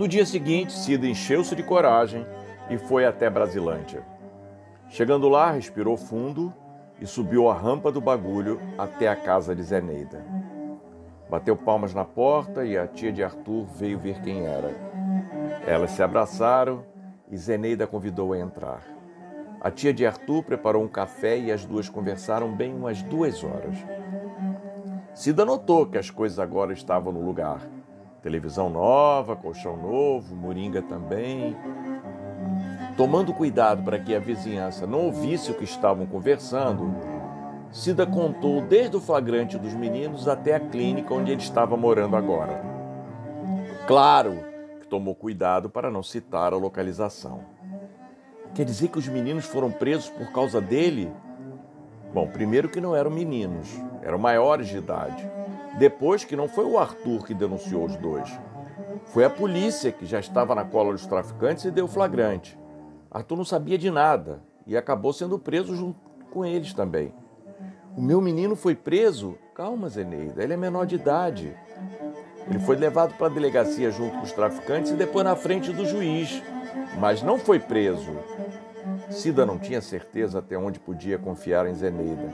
No dia seguinte, Cida encheu-se de coragem e foi até Brasilândia. Chegando lá, respirou fundo e subiu a rampa do bagulho até a casa de Zeneida. Bateu palmas na porta e a tia de Arthur veio ver quem era. Elas se abraçaram e Zeneida convidou a entrar. A tia de Arthur preparou um café e as duas conversaram bem umas duas horas. Cida notou que as coisas agora estavam no lugar. Televisão nova, colchão novo, moringa também. Tomando cuidado para que a vizinhança não ouvisse o que estavam conversando, Cida contou desde o flagrante dos meninos até a clínica onde ele estava morando agora. Claro que tomou cuidado para não citar a localização. Quer dizer que os meninos foram presos por causa dele? Bom, primeiro que não eram meninos, eram maiores de idade. Depois que não foi o Arthur que denunciou os dois. Foi a polícia que já estava na cola dos traficantes e deu flagrante. Arthur não sabia de nada e acabou sendo preso junto com eles também. O meu menino foi preso? Calma, Zeneida, ele é menor de idade. Ele foi levado para a delegacia junto com os traficantes e depois na frente do juiz, mas não foi preso. Cida não tinha certeza até onde podia confiar em Zeneida.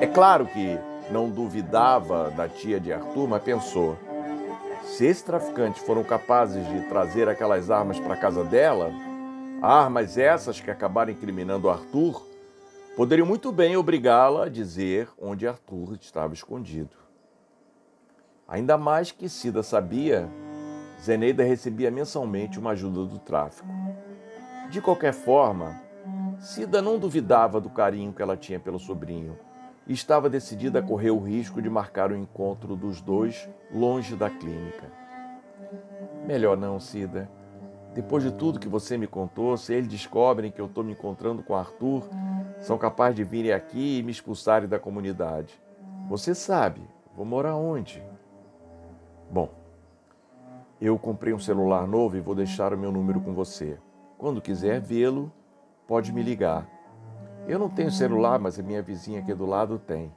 É claro que não duvidava da tia de Arthur, mas pensou: se esses traficantes foram capazes de trazer aquelas armas para casa dela, armas essas que acabaram incriminando Arthur, poderiam muito bem obrigá-la a dizer onde Arthur estava escondido. Ainda mais que Cida sabia, Zeneida recebia mensalmente uma ajuda do tráfico. De qualquer forma, Cida não duvidava do carinho que ela tinha pelo sobrinho e estava decidida a correr o risco de marcar o encontro dos dois longe da clínica. Melhor não, Cida. Depois de tudo que você me contou, se eles descobrem que eu estou me encontrando com Arthur, são capazes de virem aqui e me expulsarem da comunidade. Você sabe, vou morar onde? Bom, eu comprei um celular novo e vou deixar o meu número com você. Quando quiser vê-lo, pode me ligar. Eu não tenho celular, mas a minha vizinha aqui do lado tem.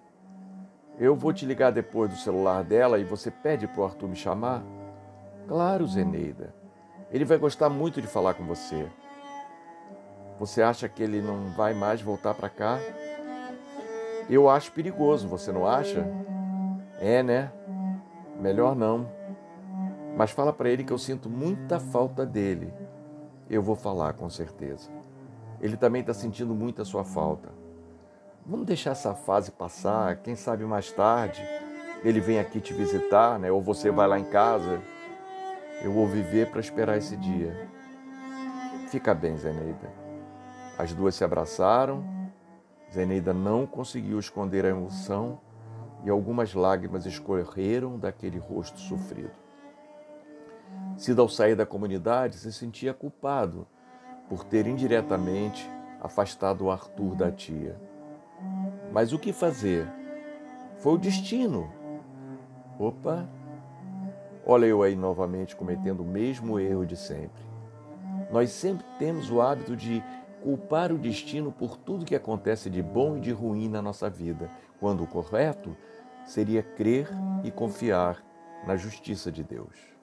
Eu vou te ligar depois do celular dela e você pede para o Arthur me chamar? Claro, Zeneida. Ele vai gostar muito de falar com você. Você acha que ele não vai mais voltar para cá? Eu acho perigoso, você não acha? É, né? Melhor não. Mas fala para ele que eu sinto muita falta dele. Eu vou falar com certeza. Ele também está sentindo muito a sua falta. Vamos deixar essa fase passar, quem sabe mais tarde ele vem aqui te visitar, né? Ou você vai lá em casa. Eu vou viver para esperar esse dia. Fica bem, Zeneida. As duas se abraçaram. Zeneida não conseguiu esconder a emoção e algumas lágrimas escorreram daquele rosto sofrido. Cida, ao sair da comunidade, se sentia culpado por ter indiretamente afastado o Arthur da tia. Mas o que fazer? Foi o destino. Opa! Olha eu aí novamente cometendo o mesmo erro de sempre. Nós sempre temos o hábito de culpar o destino por tudo que acontece de bom e de ruim na nossa vida, quando o correto seria crer e confiar na justiça de Deus.